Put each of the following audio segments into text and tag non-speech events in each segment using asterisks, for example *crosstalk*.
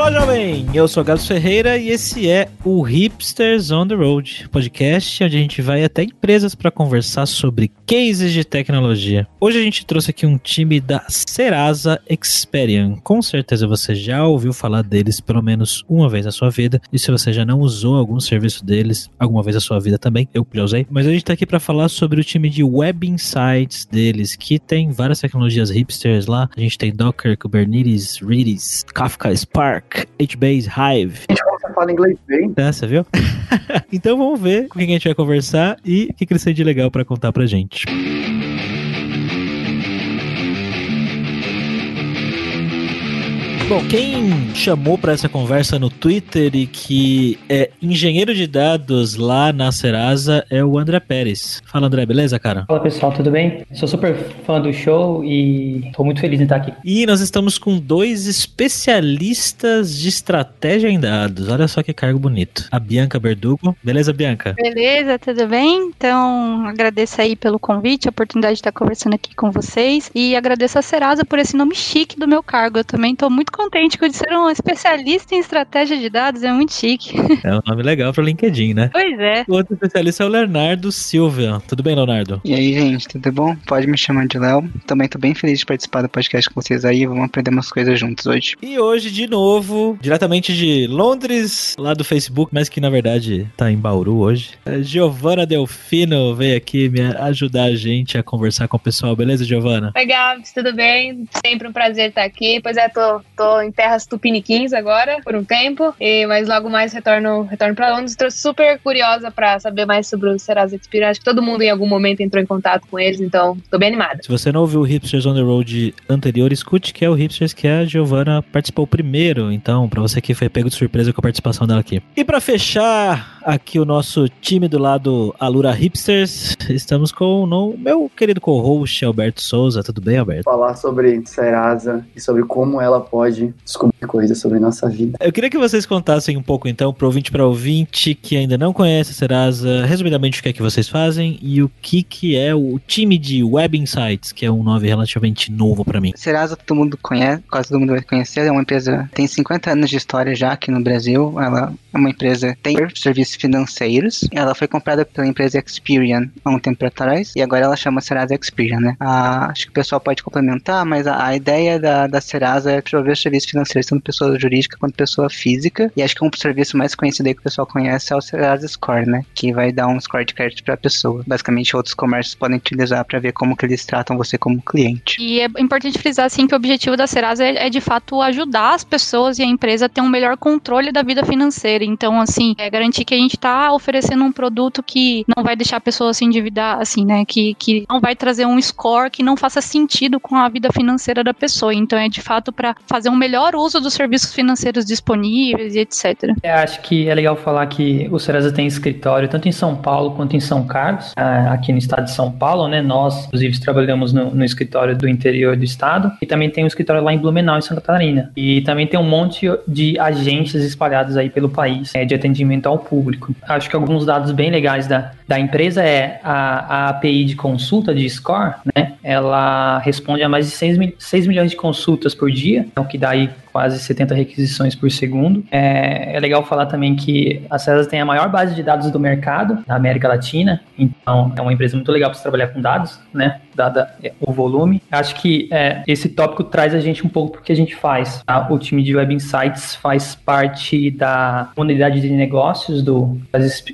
Olá, jovem! Eu sou Gabs Ferreira e esse é o Hipsters on the Road, podcast onde a gente vai até empresas para conversar sobre cases de tecnologia. Hoje a gente trouxe aqui um time da Serasa Experian. Com certeza você já ouviu falar deles pelo menos uma vez na sua vida, e se você já não usou algum serviço deles alguma vez na sua vida também, eu já usei. Mas a gente tá aqui para falar sobre o time de Web Insights deles, que tem várias tecnologias hipsters lá. A gente tem Docker, Kubernetes, Redis, Kafka Spark, Spark, HBase, Hive. Gente, como você fala inglês bem. É, você viu? *laughs* então vamos ver com quem a gente vai conversar e o que, que eles têm de legal para contar pra gente. Bom, quem chamou para essa conversa no Twitter e que é engenheiro de dados lá na Serasa é o André Pérez. Fala, André, beleza, cara? Fala, pessoal, tudo bem? Sou super fã do show e estou muito feliz de estar aqui. E nós estamos com dois especialistas de estratégia em dados. Olha só que cargo bonito. A Bianca Berdugo. Beleza, Bianca? Beleza, tudo bem? Então, agradeço aí pelo convite, a oportunidade de estar conversando aqui com vocês e agradeço a Serasa por esse nome chique do meu cargo. Eu também estou muito contente com ser um especialista em estratégia de dados, é muito chique. *laughs* É um nome legal para o LinkedIn, né? Pois é. O outro especialista é o Leonardo Silva. Tudo bem, Leonardo? E aí, gente, tudo bom? Pode me chamar de Léo. Também tô bem feliz de participar do podcast com vocês aí. Vamos aprender umas coisas juntos hoje. E hoje, de novo, diretamente de Londres, lá do Facebook, mas que na verdade tá em Bauru hoje. A Giovana Delfino veio aqui me ajudar a gente a conversar com o pessoal. Beleza, Giovana? Oi, Gabs, tudo bem? Sempre um prazer estar aqui. Pois é, tô, tô em terras tupiniquins agora, por um tempo, e, mas logo mais retorno, retorno para Londres. Estou super curiosa para saber mais sobre o Serasa Experience. Acho que todo mundo em algum momento entrou em contato com eles, então estou bem animada. Se você não ouviu o Hipsters on the Road anterior, escute que é o Hipsters que a Giovana participou primeiro, então, para você que foi pego de surpresa com a participação dela aqui. E para fechar aqui o nosso time do lado Alura Hipsters, estamos com o meu querido co-host Alberto Souza. Tudo bem, Alberto? Falar sobre Serasa e sobre como ela pode descobrir coisas sobre nossa vida. Eu queria que vocês contassem um pouco então pro ouvinte para ouvinte que ainda não conhece a Serasa, resumidamente o que é que vocês fazem e o que que é o time de Web Insights, que é um nome relativamente novo para mim. Serasa todo mundo conhece, quase todo mundo vai conhecer, é uma empresa tem 50 anos de história já aqui no Brasil. Ela é uma empresa tem serviços financeiros. Ela foi comprada pela empresa Experian há um tempo atrás e agora ela chama Serasa Experian, né? Ah, acho que o pessoal pode complementar, mas a, a ideia da, da Serasa é prover serviços financeiros tanto pessoa jurídica quanto pessoa física. E acho que um serviço mais conhecido aí que o pessoal conhece é o Serasa Score, né? Que vai dar um score de crédito para a pessoa. Basicamente, outros comércios podem utilizar para ver como que eles tratam você como cliente. E é importante frisar assim que o objetivo da Serasa é, é de fato ajudar as pessoas e a empresa a ter um melhor controle da vida financeira. Então, assim, é garantir que a gente está oferecendo um produto que não vai deixar a pessoa se endividar, assim, né? Que, que não vai trazer um score que não faça sentido com a vida financeira da pessoa. Então, é de fato para fazer um melhor uso dos serviços financeiros disponíveis e etc. Eu acho que é legal falar que o Serasa tem escritório tanto em São Paulo quanto em São Carlos, aqui no estado de São Paulo, né? Nós, inclusive, trabalhamos no, no escritório do interior do estado e também tem um escritório lá em Blumenau, em Santa Catarina. E também tem um monte de agentes espalhados aí pelo país é, de atendimento ao público. Acho que alguns dados bem legais da, da empresa é a, a API de consulta de Score, né? Ela responde a mais de 6, mil, 6 milhões de consultas por dia, o que dá aí quase 70 requisições por segundo. É, é, legal falar também que a César tem a maior base de dados do mercado da América Latina, então é uma empresa muito legal para trabalhar com dados, né? Dada o volume. Acho que é, esse tópico traz a gente um pouco porque a gente faz. Tá? O time de Web Insights faz parte da unidade de negócios do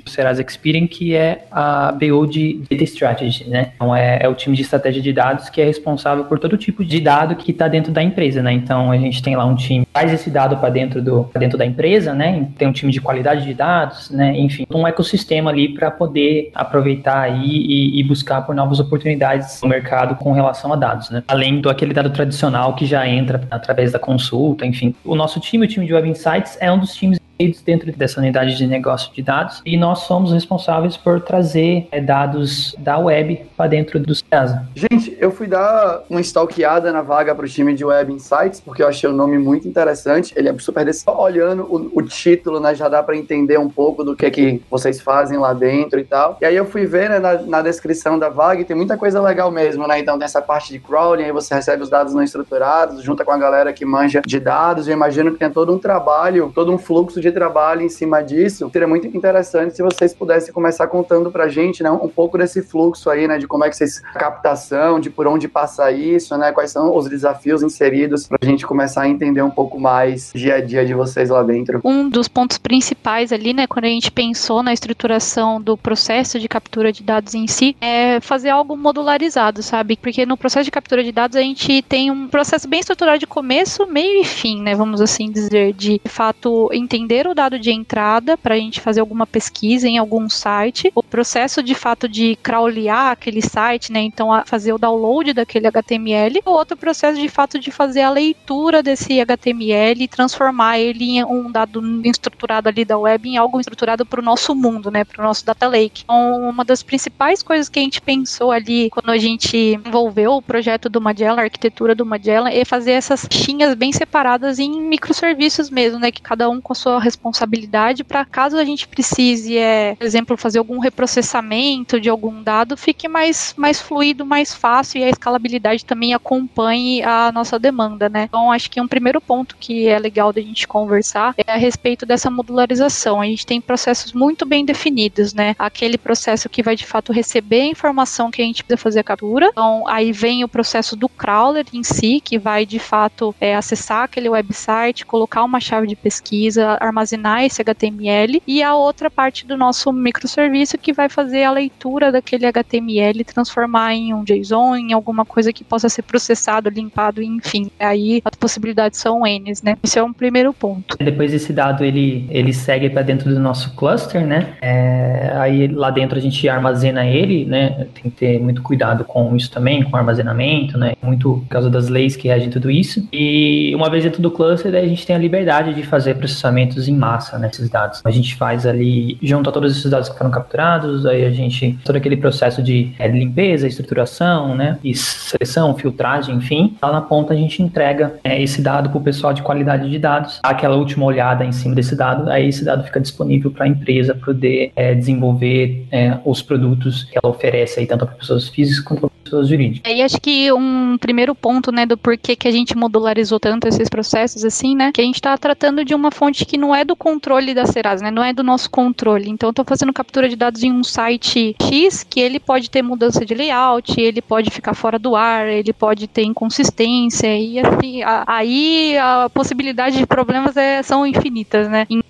Serasa Experian, que é a BO de Data Strategy, né? Então é, é o time de estratégia de dados que é responsável por todo tipo de dado que está dentro da empresa, né? Então a gente tem lá um time time traz esse dado para dentro, do, dentro da empresa, né? Tem um time de qualidade de dados, né? Enfim, um ecossistema ali para poder aproveitar aí e, e, buscar por novas oportunidades no mercado com relação a dados, né? Além do aquele dado tradicional que já entra através da consulta, enfim. O nosso time, o time de Web Insights, é um dos times conceitos dentro dessa unidade de negócio de dados e nós somos responsáveis por trazer é, dados da web para dentro do Serasa. Gente, eu fui dar uma stalkeada na vaga para o time de Web Insights porque eu achei o nome muito interessante. Ele é super desse. Olhando o, o título, né, já dá para entender um pouco do que que vocês fazem lá dentro e tal. E aí eu fui ver né, na, na descrição da vaga e tem muita coisa legal mesmo, né? Então tem essa parte de crawling, aí você recebe os dados não estruturados, junta com a galera que manja de dados. Eu imagino que tem todo um trabalho, todo um fluxo de trabalho em cima disso. Seria muito interessante se vocês pudessem começar contando pra gente, né, um pouco desse fluxo aí, né, de como é que vocês captação, de por onde passa isso, né, quais são os desafios inseridos pra gente começar a entender um pouco mais dia a dia de vocês lá dentro. Um dos pontos principais ali, né, quando a gente pensou na estruturação do processo de captura de dados em si, é fazer algo modularizado, sabe? Porque no processo de captura de dados a gente tem um processo bem estruturado de começo, meio e fim, né, vamos assim dizer, de, de fato entender o dado de entrada para a gente fazer alguma pesquisa em algum site, o processo de fato de crawlear aquele site, né, então fazer o download daquele HTML, o outro processo de fato de fazer a leitura desse HTML e transformar ele em um dado estruturado ali da web em algo estruturado para o nosso mundo, né, para o nosso data lake. Então, uma das principais coisas que a gente pensou ali quando a gente envolveu o projeto do Magellan, a arquitetura do Magellan, é fazer essas caixinhas bem separadas em microserviços mesmo, né, que cada um com a sua responsabilidade para caso a gente precise, é, por exemplo, fazer algum reprocessamento de algum dado, fique mais mais fluido, mais fácil e a escalabilidade também acompanhe a nossa demanda, né? Então, acho que um primeiro ponto que é legal da gente conversar é a respeito dessa modularização. A gente tem processos muito bem definidos, né? Aquele processo que vai de fato receber a informação que a gente precisa fazer a captura. Então, aí vem o processo do crawler em si, que vai de fato é, acessar aquele website, colocar uma chave de pesquisa, armazenar esse HTML, e a outra parte do nosso microserviço que vai fazer a leitura daquele HTML, transformar em um JSON, em alguma coisa que possa ser processado, limpado, enfim. Aí as possibilidades são N, né? Esse é um primeiro ponto. Depois esse dado ele, ele segue para dentro do nosso cluster, né? É, aí lá dentro a gente armazena ele, né? Tem que ter muito cuidado com isso também, com armazenamento, né? Muito por causa das leis que regem tudo isso. E uma vez dentro do cluster, a gente tem a liberdade de fazer processamentos em massa né, dados. A gente faz ali, junto a todos esses dados que foram capturados, aí a gente, todo aquele processo de é, limpeza, estruturação, né? E seleção, filtragem, enfim. Lá na ponta a gente entrega é, esse dado para o pessoal de qualidade de dados, aquela última olhada em cima desse dado, aí esse dado fica disponível para a empresa poder é, desenvolver é, os produtos que ela oferece aí tanto para pessoas físicas quanto para pessoas jurídicas. E acho que um primeiro ponto, né, do porquê que a gente modularizou tanto esses processos assim, né, que a gente está tratando de uma fonte que não é do controle da Serasa, né, não é do nosso controle. Então, estou fazendo captura de dados em um site X que ele pode ter mudança de layout, ele pode ficar fora do ar, ele pode ter inconsistência e assim, a, aí a possibilidade de problemas é, são infinitas, né? Então,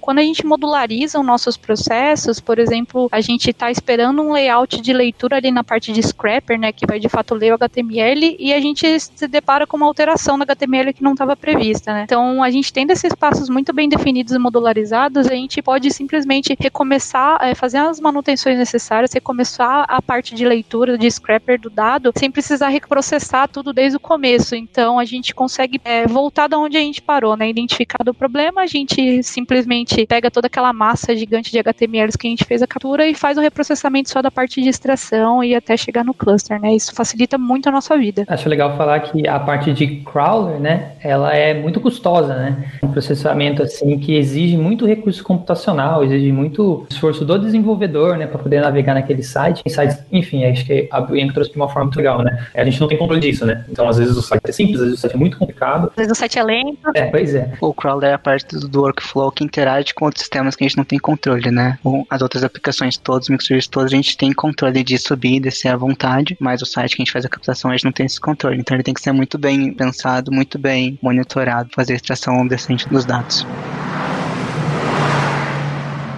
quando a gente modulariza os nossos processos, por exemplo, a gente está esperando um layout de leitura ali na parte de scrapper, né, que vai de fato ler o HTML e a gente se depara com uma alteração no HTML que não estava prevista, né? Então, a gente tendo esses passos muito bem definidos e modularizados, a gente pode simplesmente recomeçar, é, fazer as manutenções necessárias, recomeçar a parte de leitura de scrapper do dado, sem precisar reprocessar tudo desde o começo. Então, a gente consegue é, voltar da onde a gente parou, né? Identificado o problema, a gente simplesmente pega toda aquela massa gigante de HTMLs que a gente fez a captura e faz o reprocessamento só da parte de extração e até chegar no cluster, né? Isso facilita muito a nossa vida. Acho legal falar que a parte de crawler, né, ela é muito custosa, né? Um processamento assim que exige muito recurso computacional, exige muito esforço do desenvolvedor, né, para poder navegar naquele site. Sites, enfim, acho que a Bianca trouxe de uma forma muito legal, né? A gente não tem controle disso, né? Então, às vezes o site é simples, às vezes o site é muito complicado. Às vezes o site é lento. É, pois é. O crawler é a parte do workflow workflow que interage com outros sistemas que a gente não tem controle, né? As outras aplicações todas, microserviços todos, a gente tem controle de subir e descer à vontade, mas o site que a gente faz a captação, a gente não tem esse controle. Então ele tem que ser muito bem pensado, muito bem monitorado, fazer a extração decente dos dados.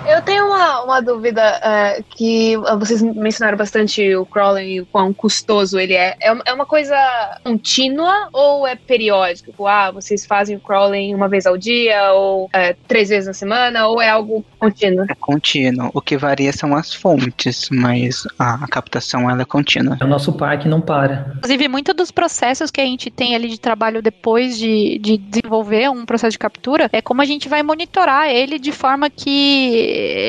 Eu tenho uma dúvida é, que vocês mencionaram bastante o crawling e o quão custoso ele é. É, é uma coisa contínua ou é periódico? Tipo, ah, vocês fazem o crawling uma vez ao dia ou é, três vezes na semana ou é algo contínuo? É contínuo. O que varia são as fontes, mas a, a captação ela é contínua. O nosso parque não para. Inclusive, muitos dos processos que a gente tem ali de trabalho depois de, de desenvolver um processo de captura é como a gente vai monitorar ele de forma que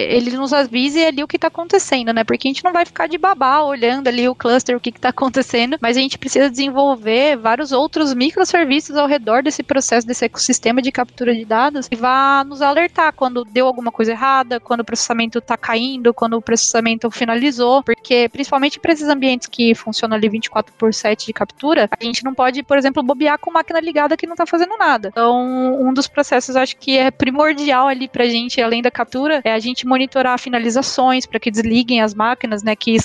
ele nos avise ali o que está acontecendo, né? Porque a gente não vai ficar de babá olhando ali o cluster, o que está *laughs* acontecendo, mas a gente precisa desenvolver vários outros microserviços ao redor desse processo, desse ecossistema de captura de dados e vá nos alertar quando deu alguma coisa errada, quando o processamento está caindo, quando o processamento finalizou, porque principalmente para esses ambientes que funcionam ali 24 por 7 de captura, a gente não pode, por exemplo, bobear com máquina ligada que não está fazendo nada. Então, um dos processos acho que é primordial ali pra gente, além da captura, é a gente monitorar finalizações para que desliguem as máquinas, né, que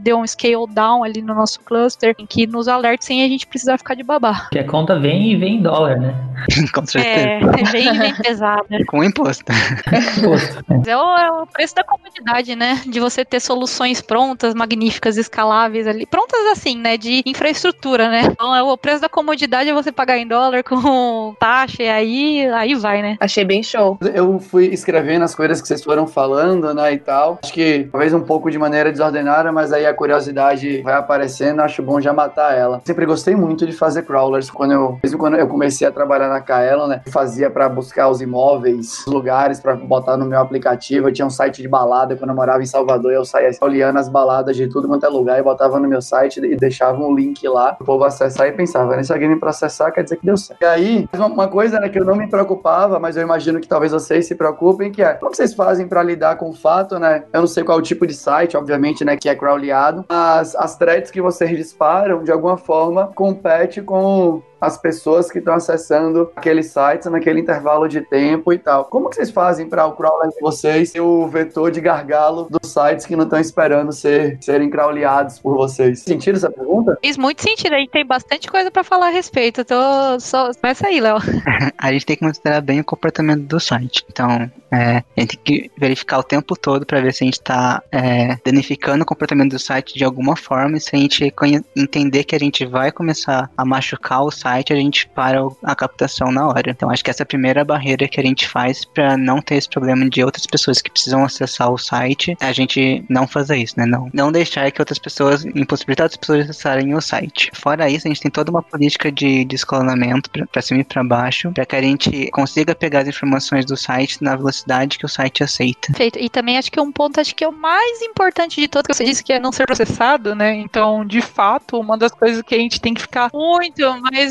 deu um scale down ali no nosso cluster, em que nos alerte sem a gente precisar ficar de babá. Porque a conta vem e vem em dólar, né? *laughs* Com certeza. É, vem e vem pesada. Com imposto. imposto. É o, é o preço da comodidade, né? De você ter soluções prontas, magníficas, escaláveis ali. Prontas assim, né? De infraestrutura, né? Então, é o preço da comodidade é você pagar em dólar com *laughs* taxa e aí, aí vai, né? Achei bem show. Eu fui escrevendo as coisas que vocês foram falando, né, e tal. Acho que talvez um pouco de maneira desordenada, mas aí a curiosidade vai aparecendo, acho bom já matar ela. Sempre gostei muito de fazer crawlers. Quando eu, mesmo quando eu comecei a trabalhar na Kaelon, né, fazia para buscar os imóveis, lugares para botar no meu aplicativo. Eu tinha um site de balada quando eu morava em Salvador, eu saía olhando as baladas de tudo quanto é lugar e botava no meu site e deixava um link lá o povo acessar e pensava, né, se alguém me processar, quer dizer que deu certo. E aí, uma coisa né, que eu não me preocupava, mas eu imagino que talvez vocês se preocupem, que é como vocês fazem para lidar com fato, né? Eu não sei qual é o tipo de site, obviamente, né, que é crawleado, mas as threads que vocês disparam, de alguma forma, compete com as pessoas que estão acessando aqueles sites naquele intervalo de tempo e tal. Como que vocês fazem para o crawler de vocês ser o vetor de gargalo dos sites que não estão esperando ser, serem crawleados por vocês? Sentiram essa pergunta? Fez muito sentido. A gente tem bastante coisa para falar a respeito. Eu tô só... Começa aí, Léo. *laughs* a gente tem que considerar bem o comportamento do site. Então, é, a gente tem que verificar o tempo todo para ver se a gente está é, danificando o comportamento do site de alguma forma e se a gente entender que a gente vai começar a machucar o site site, a gente para a captação na hora. Então acho que essa é a primeira barreira que a gente faz para não ter esse problema de outras pessoas que precisam acessar o site, a gente não fazer isso, né? Não, não deixar que outras pessoas, impossibilitar outras pessoas acessarem o site. Fora isso, a gente tem toda uma política de, de escalonamento para cima e para baixo, para que a gente consiga pegar as informações do site na velocidade que o site aceita. Perfeito. E também acho que um ponto acho que é o mais importante de tudo que você disse que é não ser processado, né? Então, de fato, uma das coisas que a gente tem que ficar muito,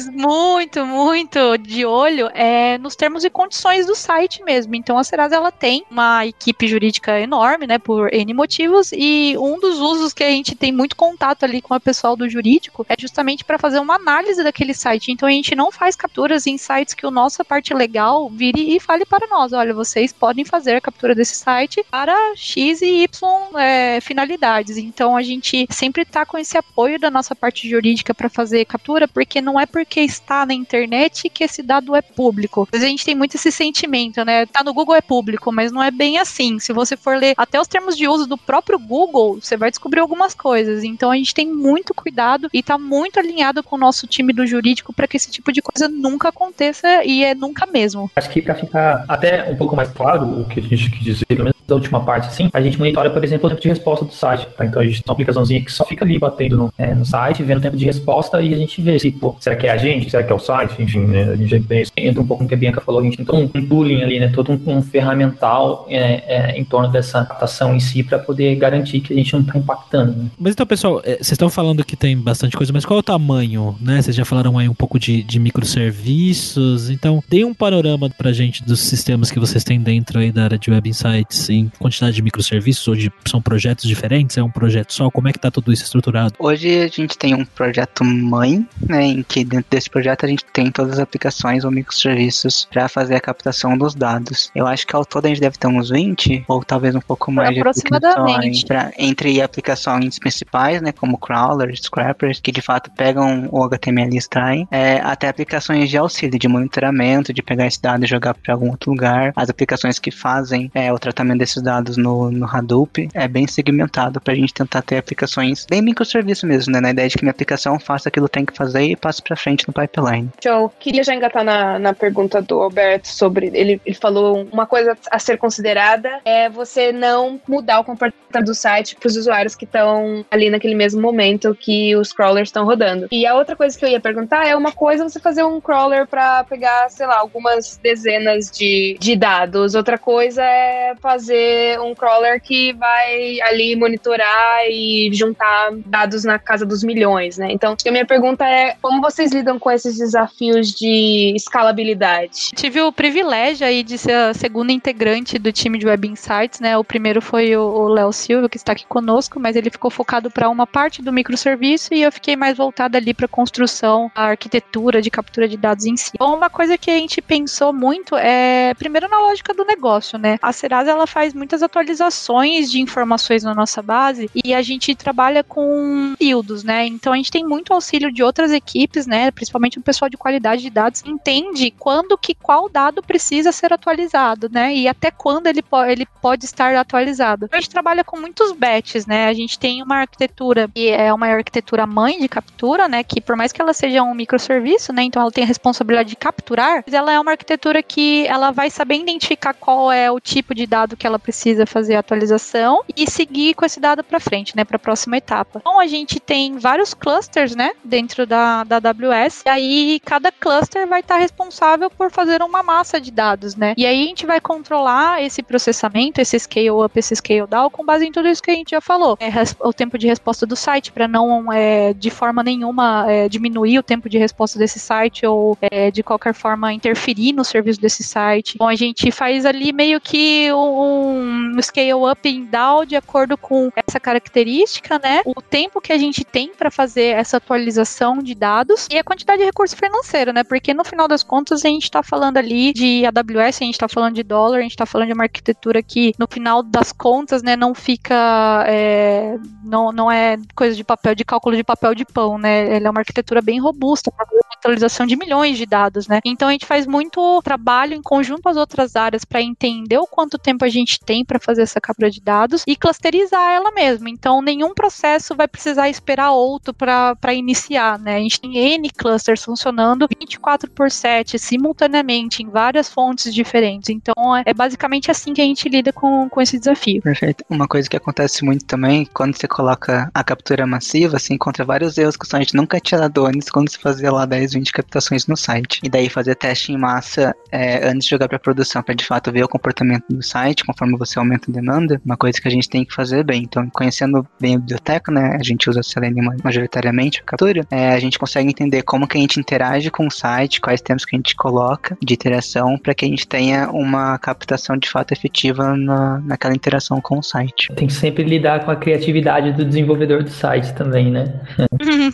muito, muito de olho é nos termos e condições do site mesmo. Então a Serasa ela tem uma equipe jurídica enorme, né, por N motivos, e um dos usos que a gente tem muito contato ali com o pessoal do jurídico é justamente para fazer uma análise daquele site. Então a gente não faz capturas em sites que o nossa parte legal vire e fale para nós, olha, vocês podem fazer a captura desse site para X e Y é, finalidades. Então a gente sempre tá com esse apoio da nossa parte jurídica para fazer captura, porque não é porque está na internet que esse dado é público. A gente tem muito esse sentimento, né? Tá no Google é público, mas não é bem assim. Se você for ler até os termos de uso do próprio Google, você vai descobrir algumas coisas. Então a gente tem muito cuidado e tá muito alinhado com o nosso time do jurídico para que esse tipo de coisa nunca aconteça e é nunca mesmo. Acho que para ficar até um pouco mais claro o que a gente quis dizer, pelo menos da última parte, assim, a gente monitora, por exemplo, o tempo de resposta do site. Tá? Então a gente tem uma aplicaçãozinha que só fica ali batendo no, é, no site, vendo o tempo de resposta e a gente vê se, pô, será que é a gente? será que é o site? Enfim, né, a gente tem, entra um pouco no que a Bianca falou, a gente tem todo um tooling ali, né, todo um, um ferramental é, é, em torno dessa adaptação em si para poder garantir que a gente não está impactando. Né? Mas então, pessoal, é, vocês estão falando que tem bastante coisa, mas qual é o tamanho, né? Vocês já falaram aí um pouco de, de microserviços, então dê um panorama pra gente dos sistemas que vocês têm dentro aí da área de Web Insights em quantidade de microserviços, ou de, são projetos diferentes, é um projeto só, como é que tá tudo isso estruturado? Hoje a gente tem um projeto mãe, né, em que dentro desse projeto a gente tem todas as aplicações ou microserviços para fazer a captação dos dados. Eu acho que ao todo a gente deve ter uns 20 ou talvez um pouco mais de aproximadamente. Pra, entre aplicações principais, né, como crawlers, scrappers, que de fato pegam o HTML e extraem, é, até aplicações de auxílio, de monitoramento, de pegar esse dado e jogar para algum outro lugar, as aplicações que fazem é, o tratamento desses dados no, no Hadoop é bem segmentado para a gente tentar ter aplicações bem microserviço mesmo, né? Na ideia de que minha aplicação faça aquilo que tem que fazer e passe para frente no pipeline. Show. Queria já engatar na, na pergunta do Alberto sobre. Ele, ele falou uma coisa a ser considerada é você não mudar o comportamento do site para os usuários que estão ali naquele mesmo momento que os crawlers estão rodando. E a outra coisa que eu ia perguntar é uma coisa você fazer um crawler para pegar, sei lá, algumas dezenas de, de dados. Outra coisa é fazer um crawler que vai ali monitorar e juntar dados na casa dos milhões, né? Então, a minha pergunta é como vocês lidam com esses desafios de escalabilidade? Tive o privilégio aí de ser a segunda integrante do time de Web Insights, né? O primeiro foi o Léo Silva, que está aqui conosco, mas ele ficou focado para uma parte do microserviço e eu fiquei mais voltada ali para construção, a arquitetura de captura de dados em si. Uma coisa que a gente pensou muito é, primeiro, na lógica do negócio, né? A Serasa ela faz muitas atualizações de informações na nossa base e a gente trabalha com períodos, né? Então a gente tem muito auxílio de outras equipes, né? Principalmente o pessoal de qualidade de dados entende quando que qual dado precisa ser atualizado, né? E até quando ele, po ele pode estar atualizado. A gente trabalha com muitos batches, né? A gente tem uma arquitetura que é uma arquitetura mãe de captura, né? Que por mais que ela seja um microserviço, né? Então ela tem a responsabilidade de capturar, mas ela é uma arquitetura que ela vai saber identificar qual é o tipo de dado que ela precisa fazer a atualização e seguir com esse dado para frente, né? Para a próxima etapa. Então a gente tem vários clusters, né? Dentro da, da AWS. E aí cada cluster vai estar responsável por fazer uma massa de dados, né? E aí a gente vai controlar esse processamento, esse scale up, esse scale down, com base em tudo isso que a gente já falou. É, o tempo de resposta do site, para não é, de forma nenhuma é, diminuir o tempo de resposta desse site ou é, de qualquer forma interferir no serviço desse site. Bom, a gente faz ali meio que um scale up e down de acordo com essa característica, né? O tempo que a gente tem para fazer essa atualização de dados e a quantidade de recurso financeiro, né? Porque no final das contas a gente está falando ali de AWS, a gente está falando de dólar, a gente está falando de uma arquitetura que no final das contas, né, não fica, é, não, não é coisa de papel, de cálculo de papel de pão, né? Ela é uma arquitetura bem robusta para atualização de milhões de dados, né? Então a gente faz muito trabalho em conjunto com as outras áreas para entender o quanto tempo a gente tem para fazer essa captura de dados e clusterizar ela mesmo. Então nenhum processo vai precisar esperar outro para iniciar, né? A gente tem N clusters funcionando 24 por 7 simultaneamente em várias fontes diferentes. Então é, é basicamente assim que a gente lida com, com esse desafio. Perfeito. Uma coisa que acontece muito também, quando você coloca a captura massiva, você encontra vários erros que o site nunca tinha dado antes quando você fazia lá 10, 20 captações no site. E daí fazer teste em massa é, antes de jogar para produção, para de fato ver o comportamento do site conforme você aumenta a demanda, uma coisa que a gente tem que fazer bem. Então, conhecendo bem a biblioteca, né, a gente usa Selenium majoritariamente, a captura, é, a gente consegue entender como que a gente interage com o site, quais tempos que a gente coloca de interação, para que a gente tenha uma captação de fato efetiva na, naquela interação com o site. Tem que sempre lidar com a criatividade do desenvolvedor do site também, né?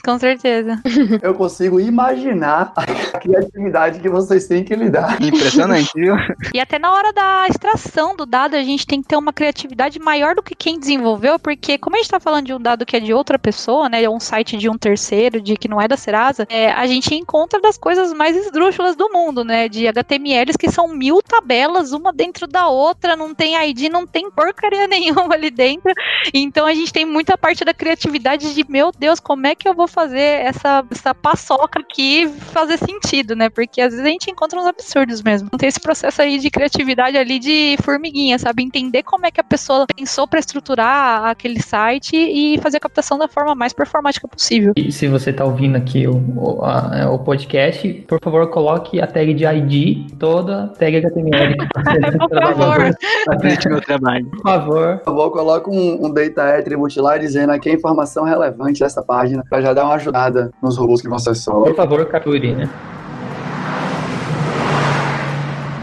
com certeza. *laughs* Eu consigo imaginar a criatividade que vocês têm que lidar. Impressionante, viu? E até na hora da extração do dado, a gente tem que ter uma criatividade maior do que quem desenvolveu, porque como a gente está falando de um dado que é de outra pessoa, né, um site de um terceiro, de que não é da Serasa, é, a gente encontra das coisas mais esdrúxulas do mundo, né, de HTMLs que são mil tabelas, uma dentro da outra, não tem ID, não tem porcaria *laughs* nenhuma ali dentro. Então a gente tem muita parte da criatividade de, meu Deus, como é que eu vou fazer essa, essa paçoca aqui fazer sentido, né? Porque às vezes a gente encontra uns absurdos mesmo. Não tem esse processo aí de criatividade ali de formiguinha, sabe? Entender como é que a pessoa pensou para estruturar aquele site e fazer a captação da forma mais performática possível. E se você está ouvindo aqui o, o, a, o, podcast, por favor, coloque a tag de ID, toda tag HTML. *laughs* por favor. Meu trabalho. Por favor. Por favor, coloque um, um data attribute lá dizendo aqui a informação relevante dessa página, para já dar uma ajudada nos robôs que vão ser só. Por favor, capture, né?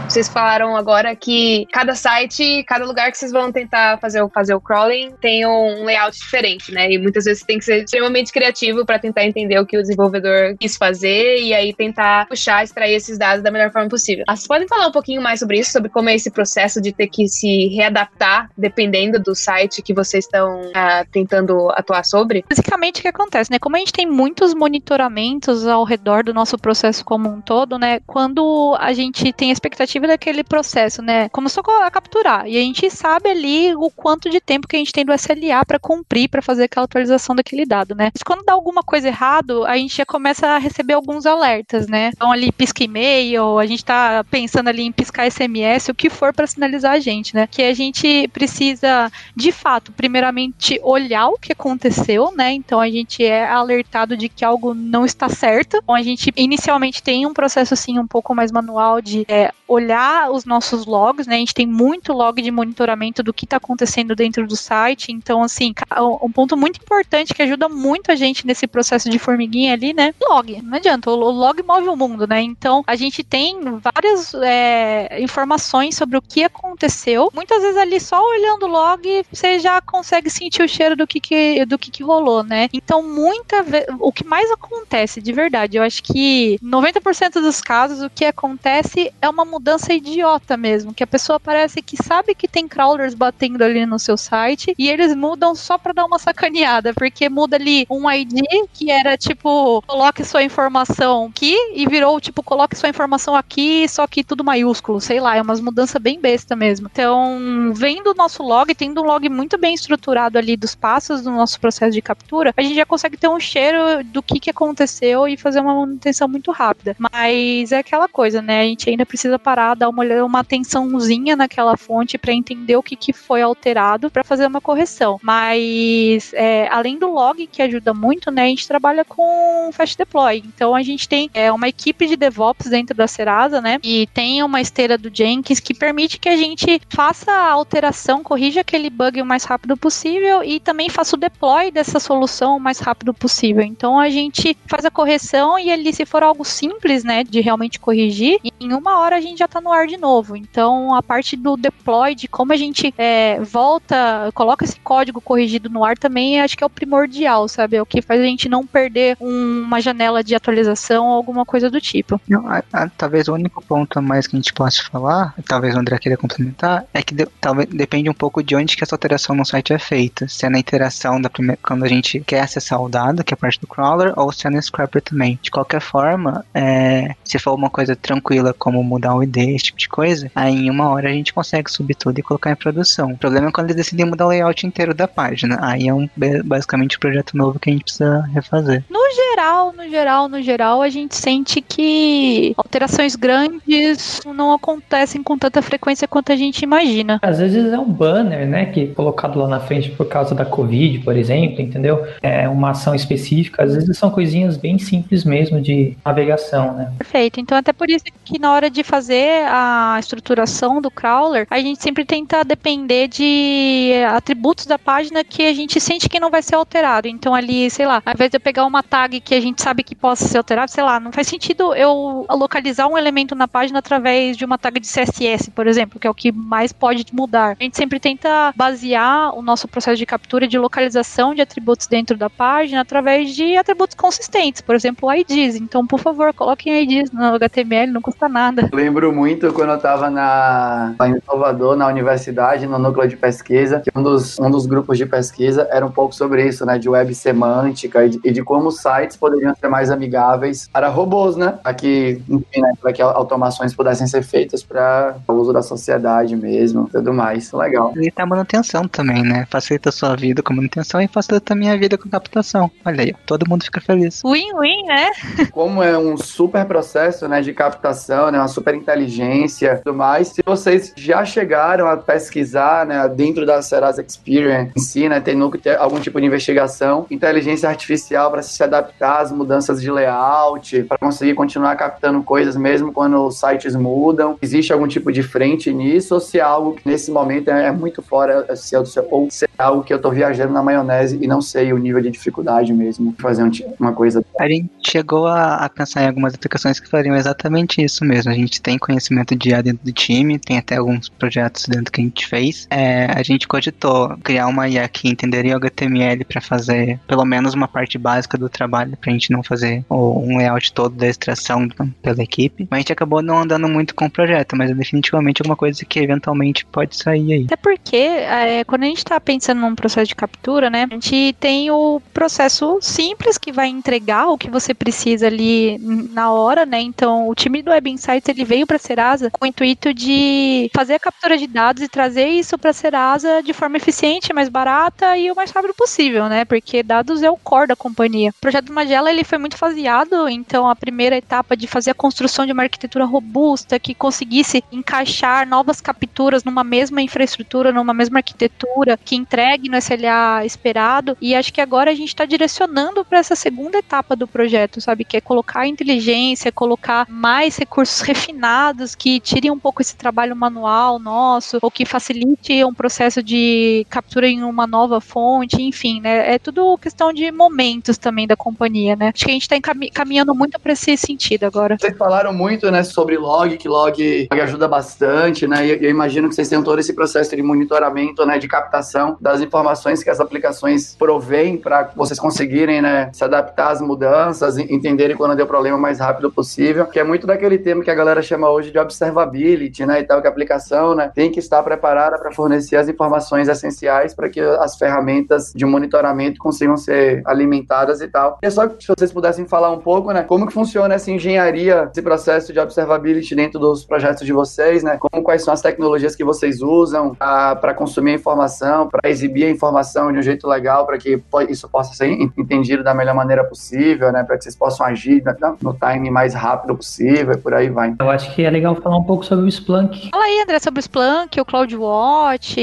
Vocês falaram agora que cada site, cada lugar que vocês vão tentar fazer o, fazer o crawling tem um layout diferente, né? E muitas vezes tem que ser extremamente criativo para tentar entender o que o desenvolvedor quis fazer e aí tentar puxar, extrair esses dados da melhor forma possível. Ah, vocês podem falar um pouquinho mais sobre isso, sobre como é esse processo de ter que se readaptar dependendo do site que vocês estão ah, tentando atuar sobre? Basicamente o que acontece, né? Como a gente tem muitos monitoramentos ao redor do nosso processo como um todo, né? Quando a gente tem expectativa sabe daquele processo, né? Começou a capturar e a gente sabe ali o quanto de tempo que a gente tem do SLA para cumprir, para fazer aquela atualização daquele dado, né? Mas quando dá alguma coisa errado, a gente já começa a receber alguns alertas, né? Então ali pisca e-mail, a gente tá pensando ali em piscar SMS, o que for para sinalizar a gente, né? Que a gente precisa, de fato, primeiramente olhar o que aconteceu, né? Então a gente é alertado de que algo não está certo. Então a gente inicialmente tem um processo assim um pouco mais manual de é, olhar os nossos logs, né? A gente tem muito log de monitoramento do que está acontecendo dentro do site. Então, assim, um ponto muito importante que ajuda muito a gente nesse processo de formiguinha ali, né? Log. Não adianta, o log move o mundo, né? Então, a gente tem várias é, informações sobre o que aconteceu. Muitas vezes ali só olhando o log, você já consegue sentir o cheiro do que, que do que, que rolou, né? Então, muita o que mais acontece de verdade, eu acho que 90% dos casos o que acontece é uma mudança idiota mesmo, que a pessoa parece que sabe que tem crawlers batendo ali no seu site e eles mudam só para dar uma sacaneada, porque muda ali um ID que era tipo, coloque sua informação aqui e virou tipo, coloque sua informação aqui, só que tudo maiúsculo, sei lá, é umas mudanças bem besta mesmo. Então, vendo o nosso log, tendo um log muito bem estruturado ali dos passos do nosso processo de captura, a gente já consegue ter um cheiro do que, que aconteceu e fazer uma manutenção muito rápida. Mas é aquela coisa, né? A gente ainda precisa parar, dar uma, uma atençãozinha naquela fonte para entender o que, que foi alterado para fazer uma correção. Mas é, além do log, que ajuda muito, né? A gente trabalha com Fast Deploy. Então a gente tem é, uma equipe de DevOps dentro da Serasa, né? E tem uma esteira do Jenkins que permite que a gente faça a alteração, corrija aquele bug o mais rápido possível e também faça o deploy dessa solução o mais rápido possível. Então a gente faz a correção e ali, se for algo simples, né, de realmente corrigir, em uma hora a gente já tá no ar de novo. Então a parte do deploy, de como a gente é, volta, coloca esse código corrigido no ar também, acho que é o primordial, sabe? É o que faz a gente não perder um, uma janela de atualização ou alguma coisa do tipo. Não, a, a, talvez o único ponto a mais que a gente possa falar, talvez o André queira complementar, é que de, talvez depende um pouco de onde que essa alteração no site é feita. Se é na interação da primeira, quando a gente quer acessar o dado, que é parte do crawler, ou se é no scrapper também. De qualquer forma, é, se for uma coisa tranquila como mudar o ID, esse tipo de coisa, aí em uma hora a gente consegue subir tudo e colocar em produção. O problema é quando eles decidem mudar o layout inteiro da página. Aí é um, basicamente um projeto novo que a gente precisa refazer. No geral, no geral, no geral, a gente sente que alterações grandes não acontecem com tanta frequência quanto a gente imagina. Às vezes é um banner, né, que é colocado lá na frente por causa da Covid, por exemplo, entendeu? É uma ação específica. Às vezes são coisinhas bem simples mesmo de navegação, né? Perfeito. Então, até por isso que na hora de fazer a estruturação do crawler, a gente sempre tenta depender de atributos da página que a gente sente que não vai ser alterado. Então, ali, sei lá, ao invés de eu pegar uma tag que a gente sabe que possa ser alterada, sei lá, não faz sentido eu localizar um elemento na página através de uma tag de CSS, por exemplo, que é o que mais pode mudar. A gente sempre tenta basear o nosso processo de captura de localização de atributos dentro da página através de atributos consistentes, por exemplo, IDs. Então, por favor, coloquem IDs no HTML, não custa nada. Lembro muito quando eu estava na, em Salvador, na universidade, no núcleo de pesquisa, que um dos, um dos grupos de pesquisa era um pouco sobre isso, né, de web semântica e de, e de como sites poderiam ser mais amigáveis para robôs, né, aqui, enfim, né, para que automações pudessem ser feitas para o uso da sociedade mesmo, tudo mais, legal. E tá manutenção também, né, facilita a sua vida com manutenção e facilita a minha vida com captação. Olha aí, todo mundo fica feliz. Win-win, né? Como é um super processo, né, de captação, né, uma super inteligência e tudo mais, se vocês já chegaram a pesquisar, né, dentro da Serasa Experience em si, né, tem algum tipo de investigação, inteligência artificial para se adaptar às mudanças de layout, para conseguir continuar captando coisas mesmo quando os sites mudam. Existe algum tipo de frente nisso ou se é algo que nesse momento é, muito fora, se é, ou se é algo que eu tô viajando na maionese e não sei o nível de dificuldade mesmo fazer uma coisa. A gente chegou a, a pensar em algumas aplicações que fariam exatamente isso mesmo. A gente tem conhecimento de IA dentro do time, tem até alguns projetos dentro que a gente fez. É, a gente cogitou criar uma IA que entenderia o HTML para fazer pelo menos uma parte básica do trabalho, para a gente não fazer um layout todo da extração pela equipe. Mas a gente acabou não andando muito com o projeto, mas é definitivamente alguma coisa que eventualmente pode sair aí. Até porque, é, quando a gente está pensando num processo de captura, né, a gente tem o processo simples que vai entregar o que você precisa ali na hora, né? Então, o time do Web Insights ele veio para Serasa com o intuito de fazer a captura de dados e trazer isso para a Serasa de forma eficiente, mais barata e o mais rápido possível, né? Porque dados é o core da companhia. O projeto Magela ele foi muito faseado, então a primeira etapa de fazer a construção de uma arquitetura robusta que conseguisse encaixar novas capturas numa mesma infraestrutura, numa mesma arquitetura, que entregue no SLA esperado. E acho que agora a gente está direcionando para essa segunda etapa do projeto, sabe? Que é colocar inteligência, colocar mais recursos refinados que tirem um pouco esse trabalho manual nosso, ou que facilite um processo de captura em uma nova fonte, enfim, né? É tudo questão de momentos também da companhia, né? Acho que a gente está caminhando muito para esse sentido agora. Vocês falaram muito, né, sobre log, que log, ajuda bastante, né? E eu imagino que vocês tenham todo esse processo de monitoramento, né, de captação das informações que as aplicações provêm para vocês conseguirem, né, se adaptar às mudanças, entenderem quando deu problema o mais rápido possível, que é muito daquele tema que a galera chama hoje de observability, né, e tal, que a aplicação, né, tem que estar preparada para fornecer as informações essenciais para que as ferramentas de monitoramento consigam ser alimentadas e tal. É só que se vocês pudessem falar um pouco, né, como que funciona essa engenharia, esse processo de observability dentro dos projetos de vocês, né, como quais são as tecnologias que vocês usam para consumir a informação, para exibir a informação de um jeito legal, para que isso possa ser entendido da melhor maneira possível, né, para que vocês possam agir no time mais rápido possível e por aí vai. Eu acho que é legal falar um pouco sobre o Splunk. Fala aí, André, sobre o Splunk, o CloudWatch,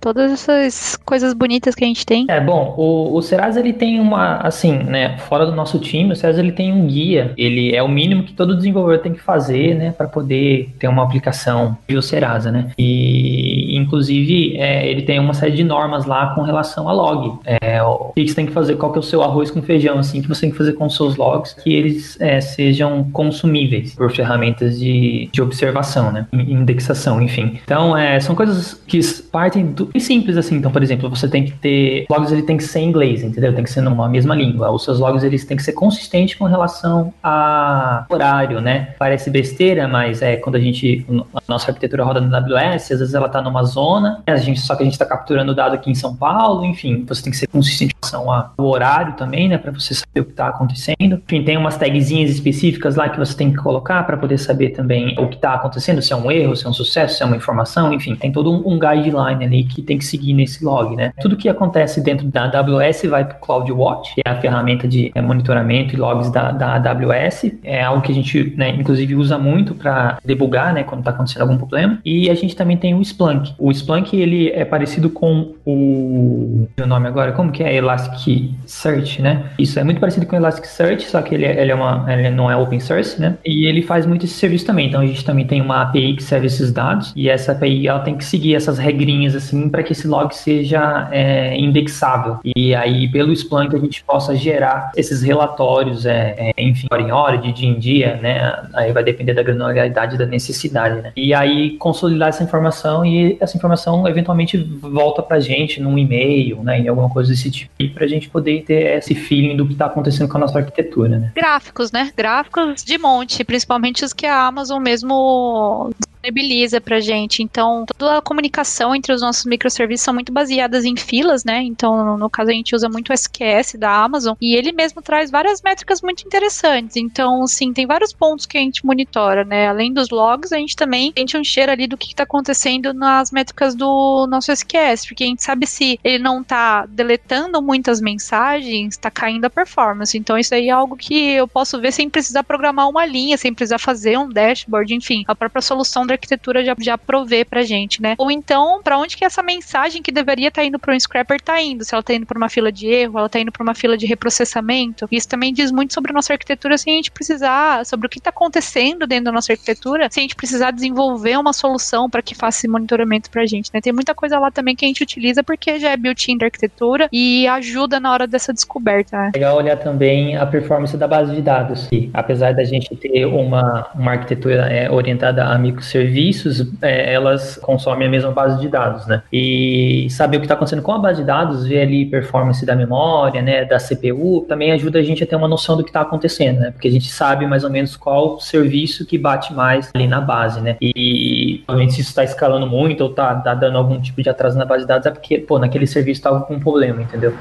todas essas coisas bonitas que a gente tem. É, bom, o, o Serasa ele tem uma, assim, né, fora do nosso time, o Serasa ele tem um guia, ele é o mínimo que todo desenvolvedor tem que fazer, né, para poder ter uma aplicação de Serasa, né, e inclusive é, ele tem uma série de normas lá com relação a log, é, o que você tem que fazer, qual que é o seu arroz com feijão, assim, que você tem que fazer com os seus logs, que eles é, sejam consumíveis por ferramentas de, de observação, né, indexação, enfim. Então, é, são coisas que partem do simples, assim, então, por exemplo, você tem que ter, logs ele tem que ser em inglês, entendeu? Tem que ser numa mesma língua, os seus logs eles têm que ser consistentes com relação a horário, né, parece besteira, mas é quando a gente, a nossa arquitetura roda no AWS, às vezes ela tá numa zona, a gente, só que a gente está capturando o dado aqui em São Paulo, enfim, você tem que ser consistente com relação ao horário também, né, para você saber o que está acontecendo. Enfim, tem umas tagzinhas específicas lá que você tem que colocar para poder saber também o que está acontecendo, se é um erro, se é um sucesso, se é uma informação, enfim, tem todo um, um guideline ali que tem que seguir nesse log, né. Tudo que acontece dentro da AWS vai para o CloudWatch, que é a ferramenta de é, monitoramento e logs da, da AWS, é algo que a gente, né, inclusive usa muito para debugar, né, quando está acontecendo algum problema. E a gente também tem o Splunk. O Splunk ele é parecido com o, o nome agora, como que é Elasticsearch, né? Isso é muito parecido com o Elasticsearch, só que ele, é, ele é uma, ele não é open source, né? E ele faz muito esse serviço também. Então a gente também tem uma API que serve esses dados e essa API ela tem que seguir essas regrinhas assim para que esse log seja é, indexável. E aí pelo Splunk a gente possa gerar esses relatórios, é, é, enfim, hora em hora, de dia em dia, né? Aí vai depender da granularidade da necessidade, né? E aí consolidar essa informação e essa informação eventualmente volta pra gente num e-mail, né? Em alguma coisa desse tipo, para a gente poder ter esse feeling do que está acontecendo com a nossa arquitetura, né? Gráficos, né? Gráficos de monte, principalmente os que a Amazon mesmo disponibiliza pra gente. Então, toda a comunicação entre os nossos microserviços são muito baseadas em filas, né? Então, no caso, a gente usa muito o SQS da Amazon e ele mesmo traz várias métricas muito interessantes. Então, sim, tem vários pontos que a gente monitora, né? Além dos logs, a gente também sente um cheiro ali do que está acontecendo nas métricas do nosso SQS, porque a gente sabe se ele não está deletando muitas mensagens, está caindo a performance. Então, isso aí é algo que eu posso ver sem precisar programar uma linha, sem precisar fazer um dashboard, enfim, a própria solução da arquitetura já, já provê pra gente, né? Ou então, para onde que essa mensagem que deveria estar tá indo para um scrapper tá indo? Se ela tá indo para uma fila de erro, ela tá indo para uma fila de reprocessamento. Isso também diz muito sobre a nossa arquitetura sem a gente precisar, sobre o que está acontecendo dentro da nossa arquitetura, sem a gente precisar desenvolver uma solução para que faça esse monitoramento pra gente, né? Tem muita coisa lá também que a gente utiliza porque já é built-in da arquitetura e ajuda na hora dessa descoberta. Né? Legal olhar também a performance da base de dados. E, apesar da gente ter uma, uma arquitetura é, orientada a microserviços, serviços, é, elas consomem a mesma base de dados, né? E saber o que está acontecendo com a base de dados, ver ali performance da memória, né, da CPU, também ajuda a gente a ter uma noção do que está acontecendo, né? Porque a gente sabe mais ou menos qual serviço que bate mais ali na base, né? E, obviamente, se isso está escalando muito ou está tá dando algum tipo de atraso na base de dados, é porque, pô, naquele serviço estava com um problema, entendeu?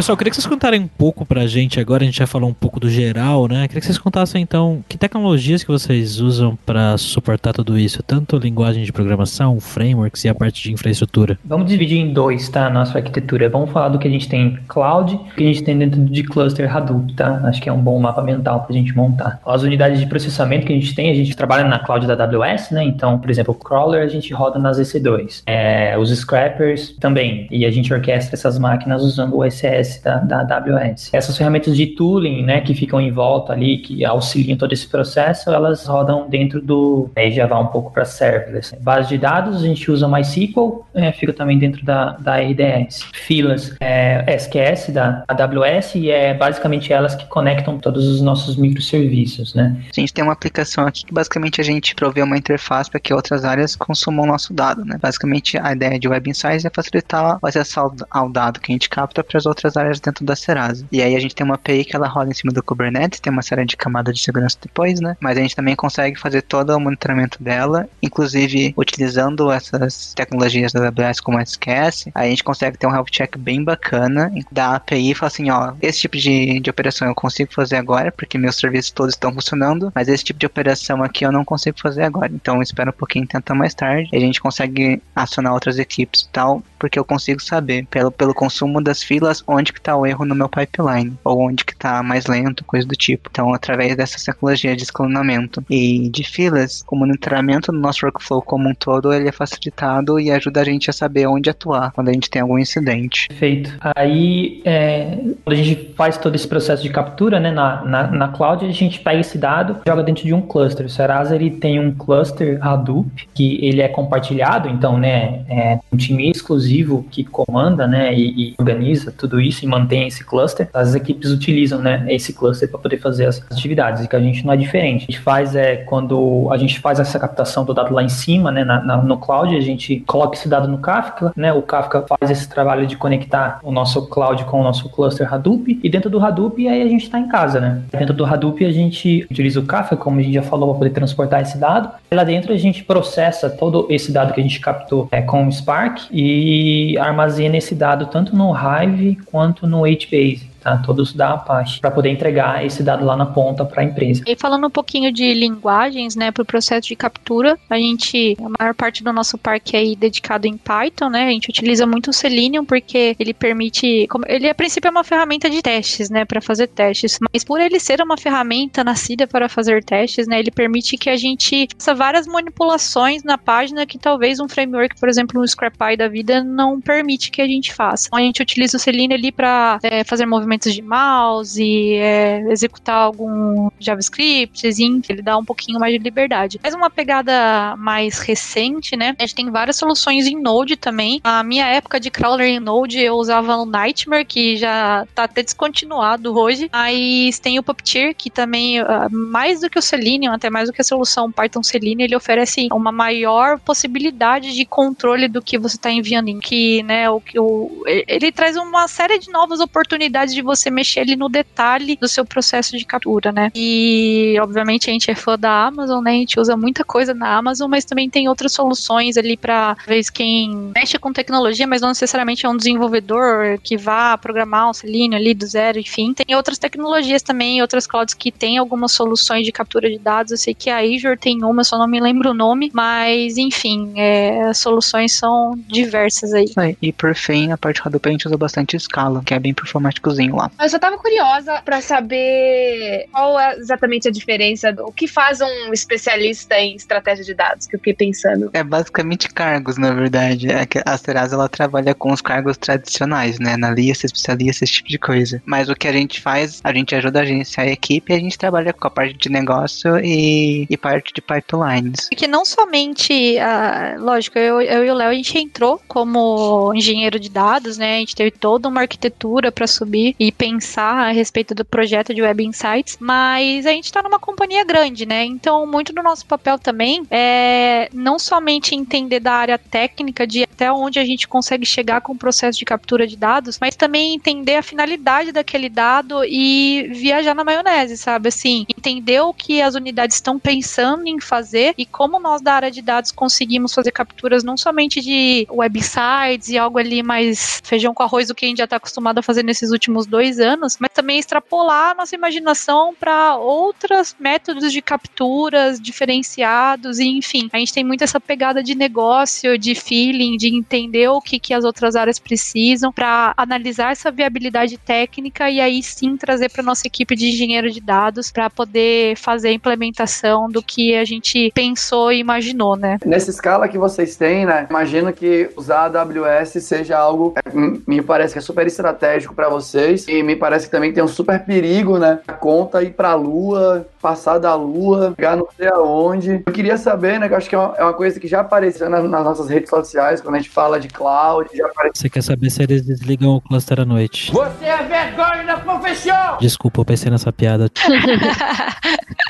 Pessoal, queria que vocês contarem um pouco pra gente agora, a gente já falou um pouco do geral, né? Queria que vocês contassem então que tecnologias que vocês usam para suportar tudo isso, tanto linguagem de programação, frameworks e a parte de infraestrutura. Vamos dividir em dois, tá? A nossa arquitetura. Vamos falar do que a gente tem cloud, o que a gente tem dentro de cluster Hadoop, tá? Acho que é um bom mapa mental pra gente montar. As unidades de processamento que a gente tem, a gente trabalha na cloud da AWS, né? Então, por exemplo, o crawler a gente roda nas EC2. É, os scrappers também. E a gente orquestra essas máquinas usando o SS da, da AWS. Essas ferramentas de tooling, né, que ficam em volta ali, que auxiliam todo esse processo, elas rodam dentro do. Aí já vai um pouco para serverless. Base de dados, a gente usa MySQL, é, fica também dentro da, da RDS. Filas, é, SQS da AWS, e é basicamente elas que conectam todos os nossos microserviços, né? A gente tem uma aplicação aqui que basicamente a gente provê uma interface para que outras áreas consumam o nosso dado, né? Basicamente a ideia de Web Insights é facilitar o acesso ao, ao dado que a gente capta para as outras áreas dentro da Serasa. E aí a gente tem uma API que ela roda em cima do Kubernetes, tem uma série de camadas de segurança depois, né? Mas a gente também consegue fazer todo o monitoramento dela, inclusive utilizando essas tecnologias da AWS como SQS, a gente consegue ter um health check bem bacana da API e falar assim, ó, esse tipo de, de operação eu consigo fazer agora, porque meus serviços todos estão funcionando, mas esse tipo de operação aqui eu não consigo fazer agora. Então espera um pouquinho tenta mais tarde. A gente consegue acionar outras equipes e tal, porque eu consigo saber pelo, pelo consumo das filas onde que tá o erro no meu pipeline, ou onde que tá mais lento, coisa do tipo. Então, através dessa tecnologia de escalonamento e de filas, o monitoramento do nosso workflow como um todo, ele é facilitado e ajuda a gente a saber onde atuar quando a gente tem algum incidente. Perfeito. Aí, é, quando a gente faz todo esse processo de captura, né, na, na, na cloud, a gente pega esse dado joga dentro de um cluster. O Serasa, ele tem um cluster Hadoop, que ele é compartilhado, então, né, é um time exclusivo que comanda, né, e, e organiza tudo isso e mantém esse cluster. As equipes utilizam, né, esse cluster para poder fazer as atividades, e que a gente não é diferente. A gente faz é quando a gente faz essa captação do dado lá em cima, né, na, na, no cloud, a gente coloca esse dado no Kafka, né, o Kafka faz esse trabalho de conectar o nosso cloud com o nosso cluster Hadoop, e dentro do Hadoop aí a gente está em casa, né. Dentro do Hadoop a gente utiliza o Kafka, como a gente já falou, para poder transportar esse dado. E lá dentro a gente processa todo esse dado que a gente captou é, com o Spark e armazena esse dado tanto no Hive quanto no HBase tá? Todos da Apache, para poder entregar esse dado lá na ponta para a empresa. E falando um pouquinho de linguagens, né, para o processo de captura, a gente, a maior parte do nosso parque é aí dedicado em Python, né? A gente utiliza muito o Selenium porque ele permite, ele a princípio é uma ferramenta de testes, né, para fazer testes, mas por ele ser uma ferramenta nascida para fazer testes, né, ele permite que a gente faça várias manipulações na página que talvez um framework, por exemplo, um ScrapPy da vida não permite que a gente faça. Então, a gente utiliza o Selenium ali para é, fazer movimentos movimentos de mouse, é, executar algum JavaScript, ele dá um pouquinho mais de liberdade. Mas uma pegada mais recente, né? A gente tem várias soluções em Node também. A minha época de crawler em Node eu usava o Nightmare, que já tá até descontinuado hoje. Mas tem o Puppeteer, que também, ah, mais do que o Selenium, até mais do que a solução Python Selenium, ele oferece uma maior possibilidade de controle do que você está enviando. Que, né, o, o, ele traz uma série de novas oportunidades de de você mexer ali no detalhe do seu processo de captura, né? E, obviamente, a gente é fã da Amazon, né? A gente usa muita coisa na Amazon, mas também tem outras soluções ali para, vez quem mexe com tecnologia, mas não necessariamente é um desenvolvedor que vá programar um Selenium ali do zero, enfim. Tem outras tecnologias também, outras clouds que tem algumas soluções de captura de dados. Eu sei que a Azure tem uma, só não me lembro o nome, mas, enfim, é, as soluções são diversas aí. É, e por fim, a parte Hadoop a gente usa bastante Scala, que é bem performáticozinho lá. Eu só tava curiosa para saber qual é exatamente a diferença, do, o que faz um especialista em estratégia de dados, que eu fiquei pensando. É basicamente cargos, na verdade. É que a Serasa ela trabalha com os cargos tradicionais, né? Analista, especialista, esse tipo de coisa. Mas o que a gente faz, a gente ajuda a gerenciar a equipe e a gente trabalha com a parte de negócio e, e parte de pipelines. E que não somente, uh, lógico, eu, eu e o Léo, a gente entrou como engenheiro de dados, né? A gente teve toda uma arquitetura para subir e pensar a respeito do projeto de Web Insights, mas a gente está numa companhia grande, né? Então, muito do nosso papel também é não somente entender da área técnica de até onde a gente consegue chegar com o processo de captura de dados, mas também entender a finalidade daquele dado e viajar na maionese, sabe? Assim, entender o que as unidades estão pensando em fazer e como nós da área de dados conseguimos fazer capturas não somente de websites e algo ali mais feijão com arroz do que a gente já está acostumado a fazer nesses últimos dois anos, mas também extrapolar a nossa imaginação para outros métodos de capturas diferenciados e enfim, a gente tem muito essa pegada de negócio, de feeling, de entender o que, que as outras áreas precisam para analisar essa viabilidade técnica e aí sim trazer para nossa equipe de engenheiro de dados para poder fazer a implementação do que a gente pensou e imaginou, né? Nessa escala que vocês têm, né? Imagino que usar a AWS seja algo me parece que é super estratégico para vocês e me parece que também tem um super perigo, né? A conta ir para a Lua, passar da Lua, chegar não sei aonde. Eu queria saber, né? Que eu acho que é uma, é uma coisa que já apareceu nas, nas, nossas redes sociais, quando a gente fala de cloud, já apareceu. Você quer saber se eles desligam o cluster à noite? Você é vergonha da profissão! Desculpa, eu pensei nessa piada. *laughs*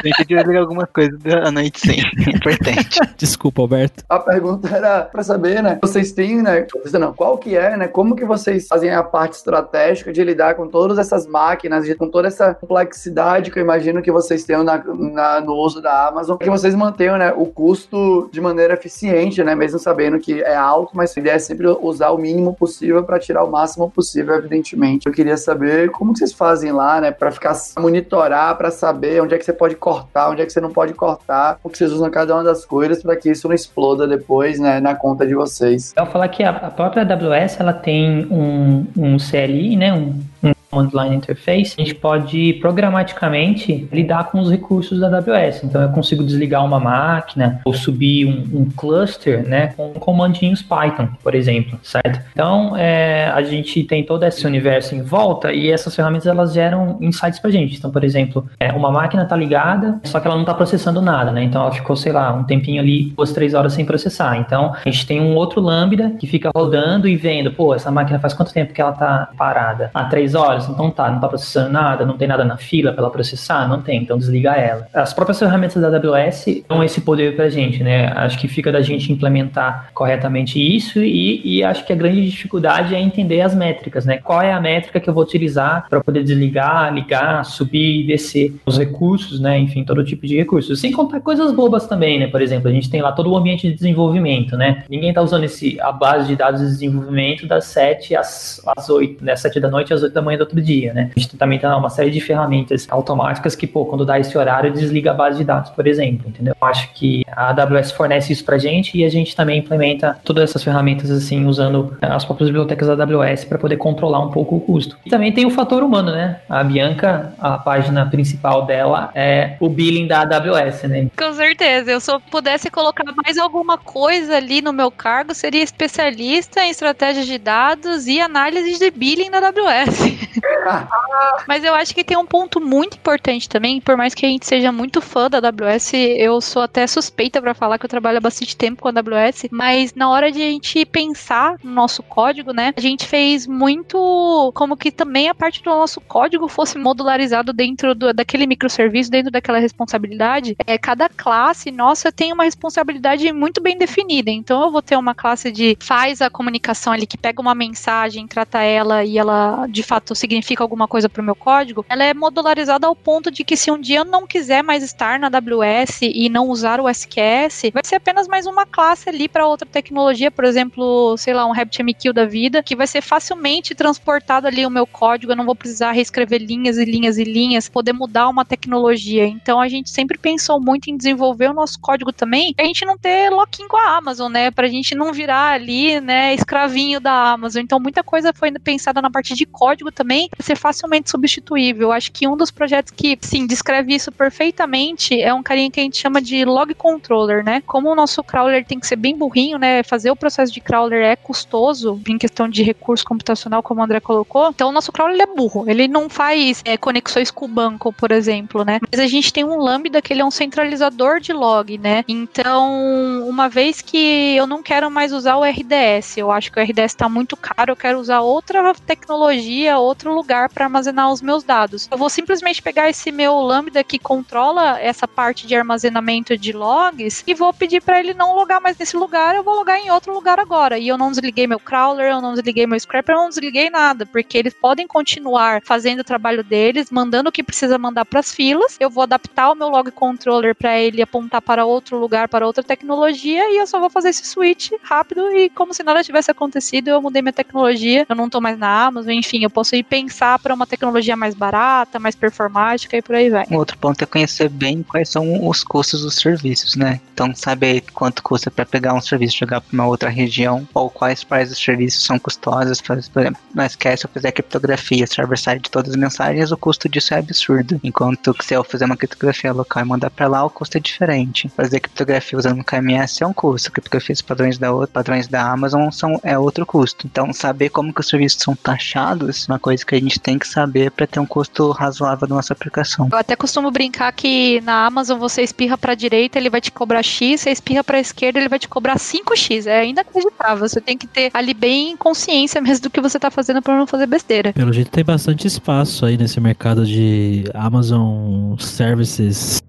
Tem que desligar alguma coisa à noite sim. É importante. Desculpa, Alberto. A pergunta era para saber, né? Vocês têm, né? Não, qual que é, né? Como que vocês fazem a parte estratégica de lidar com todas essas máquinas, com toda essa complexidade que eu imagino que vocês tenham na, na, no uso da Amazon, que vocês mantenham, né? O custo de maneira eficiente, né? Mesmo sabendo que é alto, mas a ideia é sempre usar o mínimo possível para tirar o máximo possível, evidentemente. Eu queria saber como vocês fazem lá, né? Para ficar monitorar, para saber onde é que você pode cortar, onde é que você não pode cortar, o que vocês usam cada uma das coisas para que isso não exploda depois, né? Na conta de vocês. Eu vou falar que a própria AWS ela tem um, um CLI, né? Um, um Command Line Interface, a gente pode programaticamente lidar com os recursos da AWS. Então eu consigo desligar uma máquina ou subir um, um cluster, né, com comandinhos Python, por exemplo, certo? Então é, a gente tem todo esse universo em volta e essas ferramentas elas geram insights pra gente. Então, por exemplo, é, uma máquina tá ligada, só que ela não tá processando nada, né? Então ela ficou, sei lá, um tempinho ali, duas, três horas sem processar. Então a gente tem um outro Lambda que fica rodando e vendo, pô, essa máquina faz quanto tempo que ela tá parada? Há três horas então tá, não tá processando nada, não tem nada na fila para ela processar? Não tem, então desliga ela. As próprias ferramentas da AWS dão esse poder pra gente, né? Acho que fica da gente implementar corretamente isso e, e acho que a grande dificuldade é entender as métricas, né? Qual é a métrica que eu vou utilizar para poder desligar, ligar, subir e descer os recursos, né? Enfim, todo tipo de recursos. Sem contar coisas bobas também, né? Por exemplo, a gente tem lá todo o ambiente de desenvolvimento, né? Ninguém tá usando esse, a base de dados de desenvolvimento das 7 às, às 8, né? 7 da noite às 8 da manhã do outro dia, né? A gente também tem uma série de ferramentas automáticas que, pô, quando dá esse horário, desliga a base de dados, por exemplo, entendeu? Eu acho que a AWS fornece isso pra gente e a gente também implementa todas essas ferramentas, assim, usando as próprias bibliotecas da AWS para poder controlar um pouco o custo. E também tem o fator humano, né? A Bianca, a página principal dela é o billing da AWS, né? Com certeza. Eu se eu pudesse colocar mais alguma coisa ali no meu cargo, seria especialista em estratégias de dados e análise de billing da AWS. *laughs* *laughs* Mas eu acho que tem um ponto muito importante também, por mais que a gente seja muito fã da AWS, eu sou até suspeita para falar que eu trabalho há bastante tempo com a AWS, mas na hora de a gente pensar no nosso código, né, a gente fez muito como que também a parte do nosso código fosse modularizado dentro do, daquele microserviço, dentro daquela responsabilidade. É, cada classe nossa tem uma responsabilidade muito bem definida. Então eu vou ter uma classe de faz a comunicação ali, que pega uma mensagem, trata ela e ela de fato significa alguma coisa para o meu código, ela é modularizada ao ponto de que se um dia eu não quiser mais estar na AWS e não usar o SQS, vai ser apenas mais uma classe ali para outra tecnologia, por exemplo, sei lá, um RabbitMQ da vida, que vai ser facilmente transportado ali o meu código, eu não vou precisar reescrever linhas e linhas e linhas, poder mudar uma tecnologia. Então a gente sempre pensou muito em desenvolver o nosso código também, pra gente não ter lock-in com a Amazon, né? Pra gente não virar ali, né, escravinho da Amazon. Então muita coisa foi pensada na parte de código também, para ser facilmente substituível. Acho que um dos projetos que, sim, descreve isso perfeitamente é um carinha que a gente chama de log controller, né? Como o nosso crawler tem que ser bem burrinho, né? Fazer o processo de crawler é custoso em questão de recurso computacional, como o André colocou. Então, o nosso crawler é burro. Ele não faz é, conexões com o banco, por exemplo, né? Mas a gente tem um Lambda que ele é um centralizador de log, né? Então, uma vez que eu não quero mais usar o RDS, eu acho que o RDS está muito caro, eu quero usar outra tecnologia, outro lugar lugar para armazenar os meus dados. Eu vou simplesmente pegar esse meu Lambda que controla essa parte de armazenamento de logs e vou pedir para ele não logar mais nesse lugar, eu vou logar em outro lugar agora. E eu não desliguei meu crawler, eu não desliguei meu scraper, eu não desliguei nada, porque eles podem continuar fazendo o trabalho deles, mandando o que precisa mandar para as filas. Eu vou adaptar o meu log controller para ele apontar para outro lugar, para outra tecnologia, e eu só vou fazer esse switch rápido e como se nada tivesse acontecido, eu mudei minha tecnologia, eu não estou mais na Amazon, enfim, eu posso ir pensar para uma tecnologia mais barata, mais performática e por aí vai. Um outro ponto é conhecer bem quais são os custos dos serviços, né? Então, saber quanto custa para pegar um serviço e jogar para uma outra região, ou quais partes dos serviços são custosas. Por exemplo, não esquece, eu fizer criptografia server-side de todas as mensagens, o custo disso é absurdo. Enquanto que se eu fizer uma criptografia local e mandar para lá, o custo é diferente. Fazer criptografia usando KMS é um custo, criptografia padrões da padrões da Amazon são é outro custo. Então, saber como que os serviços são taxados é uma coisa que a gente tem que saber para ter um custo razoável da nossa aplicação. Eu até costumo brincar que na Amazon você espirra para direita, ele vai te cobrar X, você espirra para esquerda, ele vai te cobrar 5X. É inacreditável. Você tem que ter ali bem consciência mesmo do que você tá fazendo para não fazer besteira. Pelo jeito tem bastante espaço aí nesse mercado de Amazon Services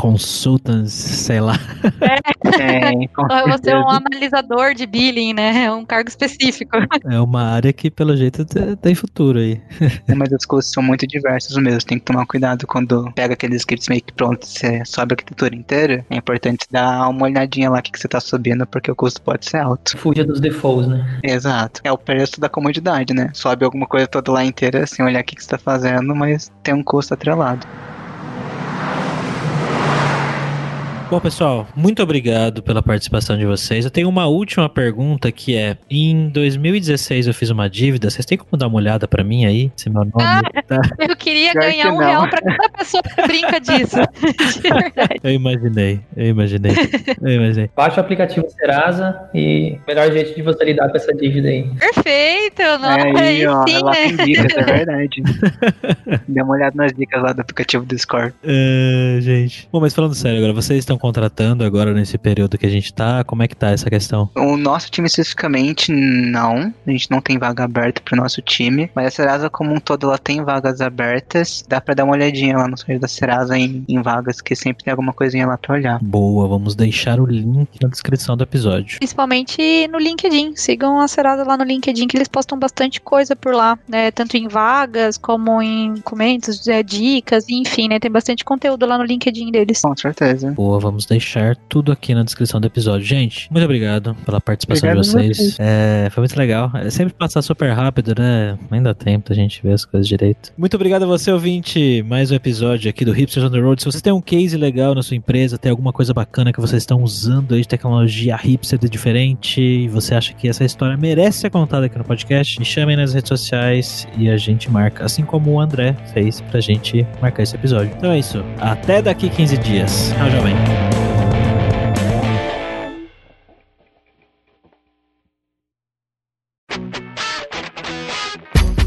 consultants, sei lá. É, é *laughs* você é um analisador de billing, né? É um cargo específico. É uma área que, pelo jeito, tem futuro aí. É, mas os custos são muito diversos mesmo. Tem que tomar cuidado quando pega aqueles scripts meio que prontos, você sobe a arquitetura inteira. É importante dar uma olhadinha lá o que, que você tá subindo, porque o custo pode ser alto. Fuja dos defaults, né? Exato. É o preço da comodidade, né? Sobe alguma coisa toda lá inteira, sem olhar o que, que você tá fazendo, mas tem um custo atrelado. Bom, pessoal, muito obrigado pela participação de vocês. Eu tenho uma última pergunta que é: em 2016 eu fiz uma dívida. Vocês têm como dar uma olhada para mim aí? Se meu nome ah, *laughs* tá... Eu queria Pior ganhar que um real para cada pessoa que brinca disso. De *laughs* verdade. Eu imaginei, eu imaginei. Eu imaginei. Baixa o aplicativo Serasa e melhor jeito de você lidar com essa dívida aí. Perfeito, não é aí, ó, sim, lá né? tem dicas, é verdade. *laughs* Dê uma olhada nas dicas lá do aplicativo Discord. Uh, gente. Bom, mas falando sério agora, vocês estão contratando agora nesse período que a gente tá? Como é que tá essa questão? O nosso time especificamente, não. A gente não tem vaga aberta pro nosso time. Mas a Serasa como um todo, ela tem vagas abertas. Dá pra dar uma olhadinha lá no site da Serasa em, em vagas, que sempre tem alguma coisinha lá pra olhar. Boa, vamos deixar o link na descrição do episódio. Principalmente no LinkedIn. Sigam a Serasa lá no LinkedIn, que eles postam bastante coisa por lá, né? Tanto em vagas, como em comentários, é, dicas, enfim, né? Tem bastante conteúdo lá no LinkedIn deles. Com certeza. Boa, vamos vamos deixar tudo aqui na descrição do episódio. Gente, muito obrigado pela participação obrigado de vocês. É, foi muito legal. É sempre passar super rápido, né? Ainda dá tempo da gente ver as coisas direito. Muito obrigado a você, ouvinte. Mais um episódio aqui do Hipsters on the Road. Se você tem um case legal na sua empresa, tem alguma coisa bacana que vocês estão usando aí de tecnologia hipster diferente, e você acha que essa história merece ser contada aqui no podcast, me chamem nas redes sociais e a gente marca, assim como o André fez pra gente marcar esse episódio. Então é isso. Até daqui 15 dias. Tchau, jovem.